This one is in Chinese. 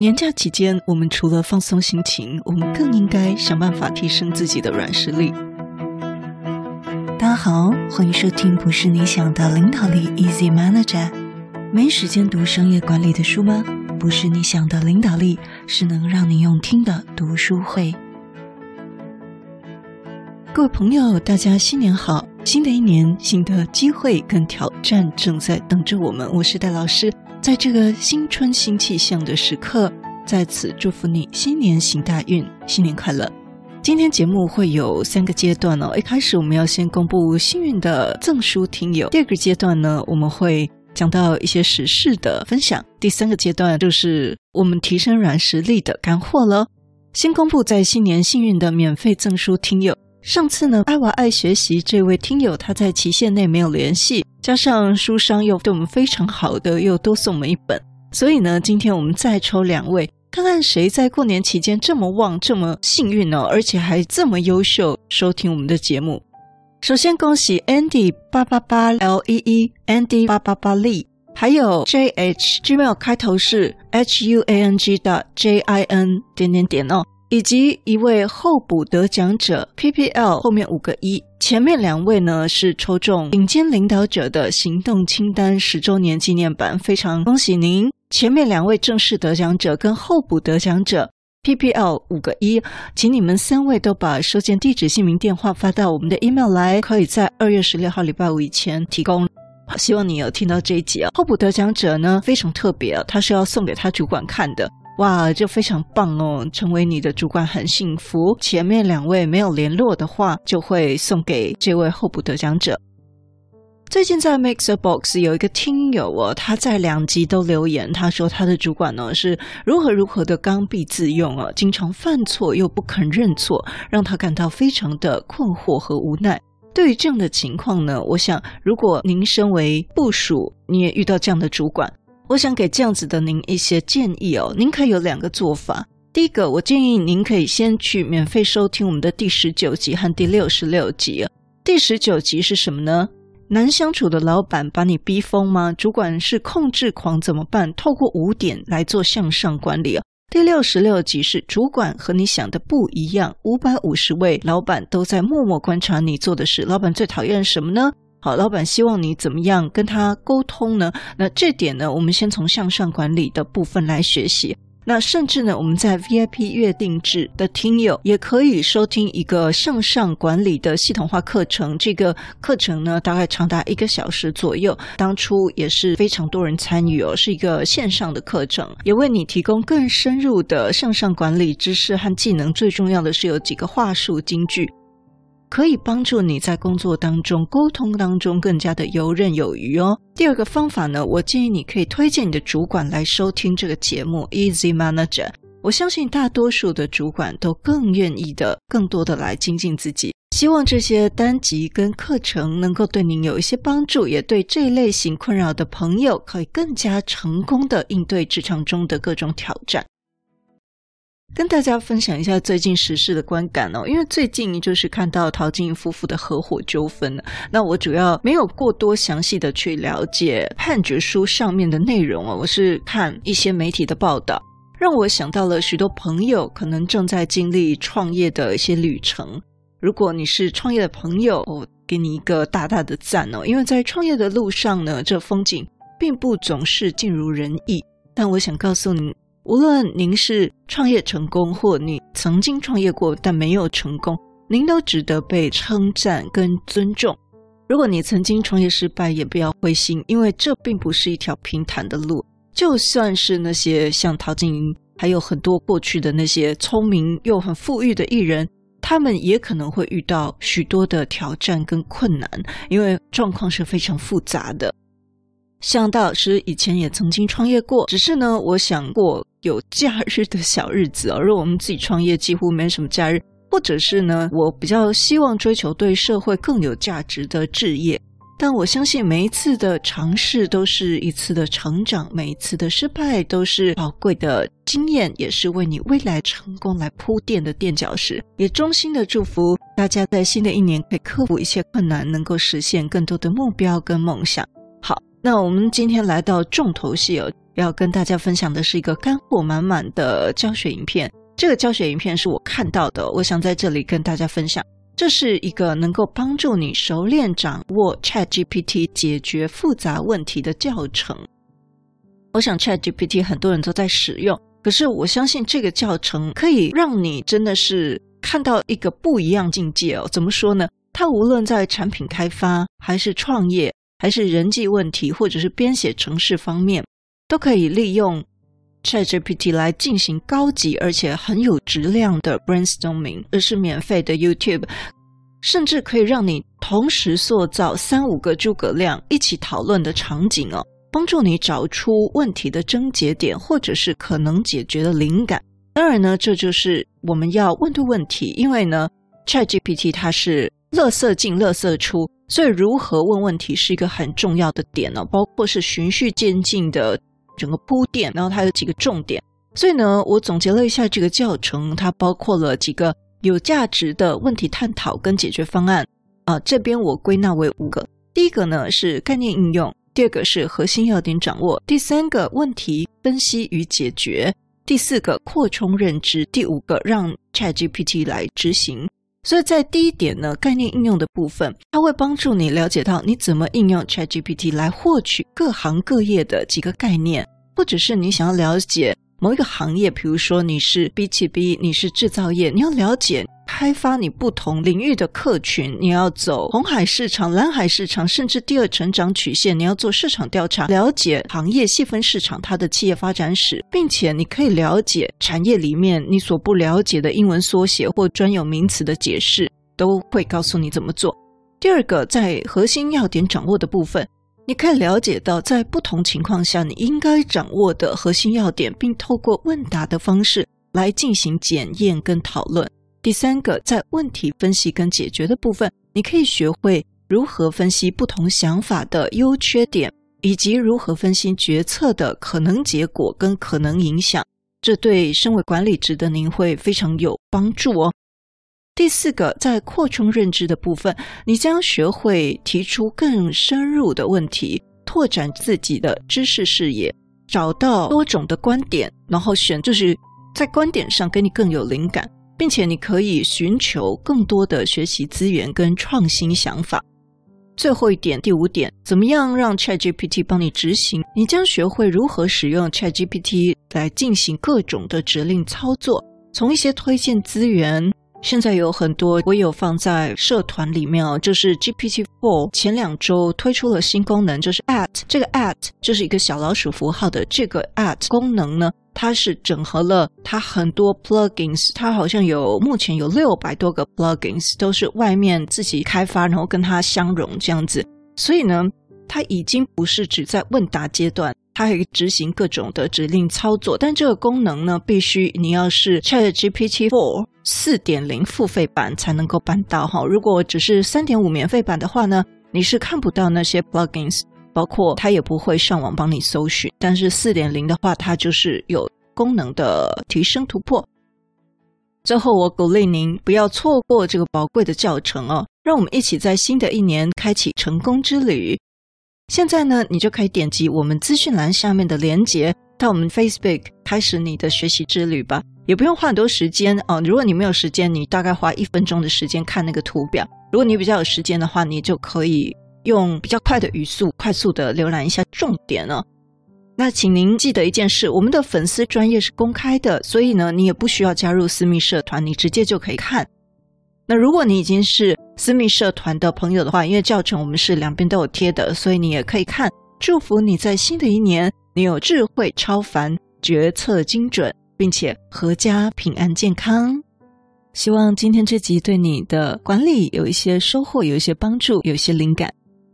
年假期间，我们除了放松心情，我们更应该想办法提升自己的软实力。大家好，欢迎收听《不是你想的领导力》，Easy Manager。没时间读商业管理的书吗？不是你想的领导力，是能让你用听的读书会。各位朋友，大家新年好！新的一年，新的机会跟挑战正在等着我们。我是戴老师。在这个新春新气象的时刻，在此祝福你新年行大运，新年快乐。今天节目会有三个阶段哦。一开始我们要先公布幸运的赠书听友，第二个阶段呢，我们会讲到一些时事的分享，第三个阶段就是我们提升软实力的干货了。先公布在新年幸运的免费赠书听友。上次呢，爱娃爱学习这位听友他在期限内没有联系，加上书商又对我们非常好的，又多送我们一本，所以呢，今天我们再抽两位，看看谁在过年期间这么旺、这么幸运哦，而且还这么优秀，收听我们的节目。首先恭喜 Andy 八八八 L E E Andy 八八八 Lee，还有 J H Gmail 开头是 H U A N G 的 J I N 点点点哦。以及一位候补得奖者 PPL 后面五个一，前面两位呢是抽中顶尖领导者的行动清单十周年纪念版，非常恭喜您！前面两位正式得奖者跟候补得奖者 PPL 五个一，请你们三位都把收件地址、姓名、电话发到我们的 email 来，可以在二月十六号礼拜五以前提供。好，希望你有听到这一集啊！候补得奖者呢非常特别啊，他是要送给他主管看的。哇，这非常棒哦！成为你的主管很幸福。前面两位没有联络的话，就会送给这位候补得奖者。最近在 MixerBox 有一个听友哦，他在两集都留言，他说他的主管呢是如何如何的刚愎自用啊，经常犯错又不肯认错，让他感到非常的困惑和无奈。对于这样的情况呢，我想如果您身为部属，你也遇到这样的主管。我想给这样子的您一些建议哦，您可以有两个做法。第一个，我建议您可以先去免费收听我们的第十九集和第六十六集。第十九集是什么呢？难相处的老板把你逼疯吗？主管是控制狂怎么办？透过五点来做向上管理。第六十六集是主管和你想的不一样，五百五十位老板都在默默观察你做的事。老板最讨厌什么呢？好，老板希望你怎么样跟他沟通呢？那这点呢，我们先从向上管理的部分来学习。那甚至呢，我们在 VIP 月定制的听友也可以收听一个向上管理的系统化课程。这个课程呢，大概长达一个小时左右。当初也是非常多人参与哦，是一个线上的课程，也为你提供更深入的向上管理知识和技能。最重要的是有几个话术金句。可以帮助你在工作当中、沟通当中更加的游刃有余哦。第二个方法呢，我建议你可以推荐你的主管来收听这个节目《Easy Manager》。我相信大多数的主管都更愿意的、更多的来精进自己。希望这些单集跟课程能够对您有一些帮助，也对这一类型困扰的朋友可以更加成功的应对职场中的各种挑战。跟大家分享一下最近时事的观感哦，因为最近就是看到陶晶莹夫妇的合伙纠纷。那我主要没有过多详细的去了解判决书上面的内容哦，我是看一些媒体的报道，让我想到了许多朋友可能正在经历创业的一些旅程。如果你是创业的朋友，我给你一个大大的赞哦，因为在创业的路上呢，这风景并不总是尽如人意。但我想告诉你。无论您是创业成功，或你曾经创业过但没有成功，您都值得被称赞跟尊重。如果你曾经创业失败，也不要灰心，因为这并不是一条平坦的路。就算是那些像陶晶莹，还有很多过去的那些聪明又很富裕的艺人，他们也可能会遇到许多的挑战跟困难，因为状况是非常复杂的。像戴老师以前也曾经创业过，只是呢，我想过有假日的小日子哦。如果我们自己创业，几乎没什么假日，或者是呢，我比较希望追求对社会更有价值的置业。但我相信每一次的尝试都是一次的成长，每一次的失败都是宝贵的经验，也是为你未来成功来铺垫的垫脚石。也衷心的祝福大家在新的一年可以克服一些困难，能够实现更多的目标跟梦想。好那我们今天来到重头戏哦，要跟大家分享的是一个干货满满的教学影片。这个教学影片是我看到的，我想在这里跟大家分享。这是一个能够帮助你熟练掌握 ChatGPT 解决复杂问题的教程。我想 ChatGPT 很多人都在使用，可是我相信这个教程可以让你真的是看到一个不一样境界哦。怎么说呢？它无论在产品开发，还是创业，还是人际问题，或者是编写程式方面，都可以利用 ChatGPT 来进行高级而且很有质量的 brainstorming，而是免费的 YouTube，甚至可以让你同时塑造三五个诸葛亮一起讨论的场景哦，帮助你找出问题的症结点，或者是可能解决的灵感。当然呢，这就是我们要问对问题，因为呢，ChatGPT 它是垃圾进垃圾出，所以如何问问题是一个很重要的点呢，包括是循序渐进的。整个铺垫，然后它有几个重点，所以呢，我总结了一下这个教程，它包括了几个有价值的问题探讨跟解决方案啊。这边我归纳为五个：第一个呢是概念应用，第二个是核心要点掌握，第三个问题分析与解决，第四个扩充认知，第五个让 ChatGPT 来执行。所以在第一点呢，概念应用的部分，它会帮助你了解到你怎么应用 ChatGPT 来获取各行各业的几个概念，或者是你想要了解某一个行业，比如说你是 B 2 B，你是制造业，你要了解。开发你不同领域的客群，你要走红海市场、蓝海市场，甚至第二成长曲线。你要做市场调查，了解行业细分市场它的企业发展史，并且你可以了解产业里面你所不了解的英文缩写或专有名词的解释，都会告诉你怎么做。第二个，在核心要点掌握的部分，你可以了解到在不同情况下你应该掌握的核心要点，并透过问答的方式来进行检验跟讨论。第三个，在问题分析跟解决的部分，你可以学会如何分析不同想法的优缺点，以及如何分析决策的可能结果跟可能影响。这对身为管理职的您会非常有帮助哦。第四个，在扩充认知的部分，你将学会提出更深入的问题，拓展自己的知识视野，找到多种的观点，然后选就是在观点上给你更有灵感。并且你可以寻求更多的学习资源跟创新想法。最后一点，第五点，怎么样让 ChatGPT 帮你执行？你将学会如何使用 ChatGPT 来进行各种的指令操作，从一些推荐资源。现在有很多，我有放在社团里面哦。就是 GPT Four 前两周推出了新功能，就是 at 这个 at 就是一个小老鼠符号的这个 at 功能呢，它是整合了它很多 plugins，它好像有目前有六百多个 plugins，都是外面自己开发，然后跟它相融这样子。所以呢，它已经不是只在问答阶段。它可以执行各种的指令操作，但这个功能呢，必须你要是 ChatGPT 4四点零付费版才能够办到哈。如果只是三点五免费版的话呢，你是看不到那些 plugins，包括它也不会上网帮你搜寻。但是四点零的话，它就是有功能的提升突破。最后，我鼓励您不要错过这个宝贵的教程哦，让我们一起在新的一年开启成功之旅。现在呢，你就可以点击我们资讯栏下面的连接，到我们 Facebook 开始你的学习之旅吧。也不用花很多时间哦。如果你没有时间，你大概花一分钟的时间看那个图表。如果你比较有时间的话，你就可以用比较快的语速，快速的浏览一下重点哦。那请您记得一件事，我们的粉丝专业是公开的，所以呢，你也不需要加入私密社团，你直接就可以看。那如果你已经是私密社团的朋友的话，因为教程我们是两边都有贴的，所以你也可以看。祝福你在新的一年，你有智慧超凡，决策精准，并且阖家平安健康。希望今天这集对你的管理有一些收获，有一些帮助，有一些灵感。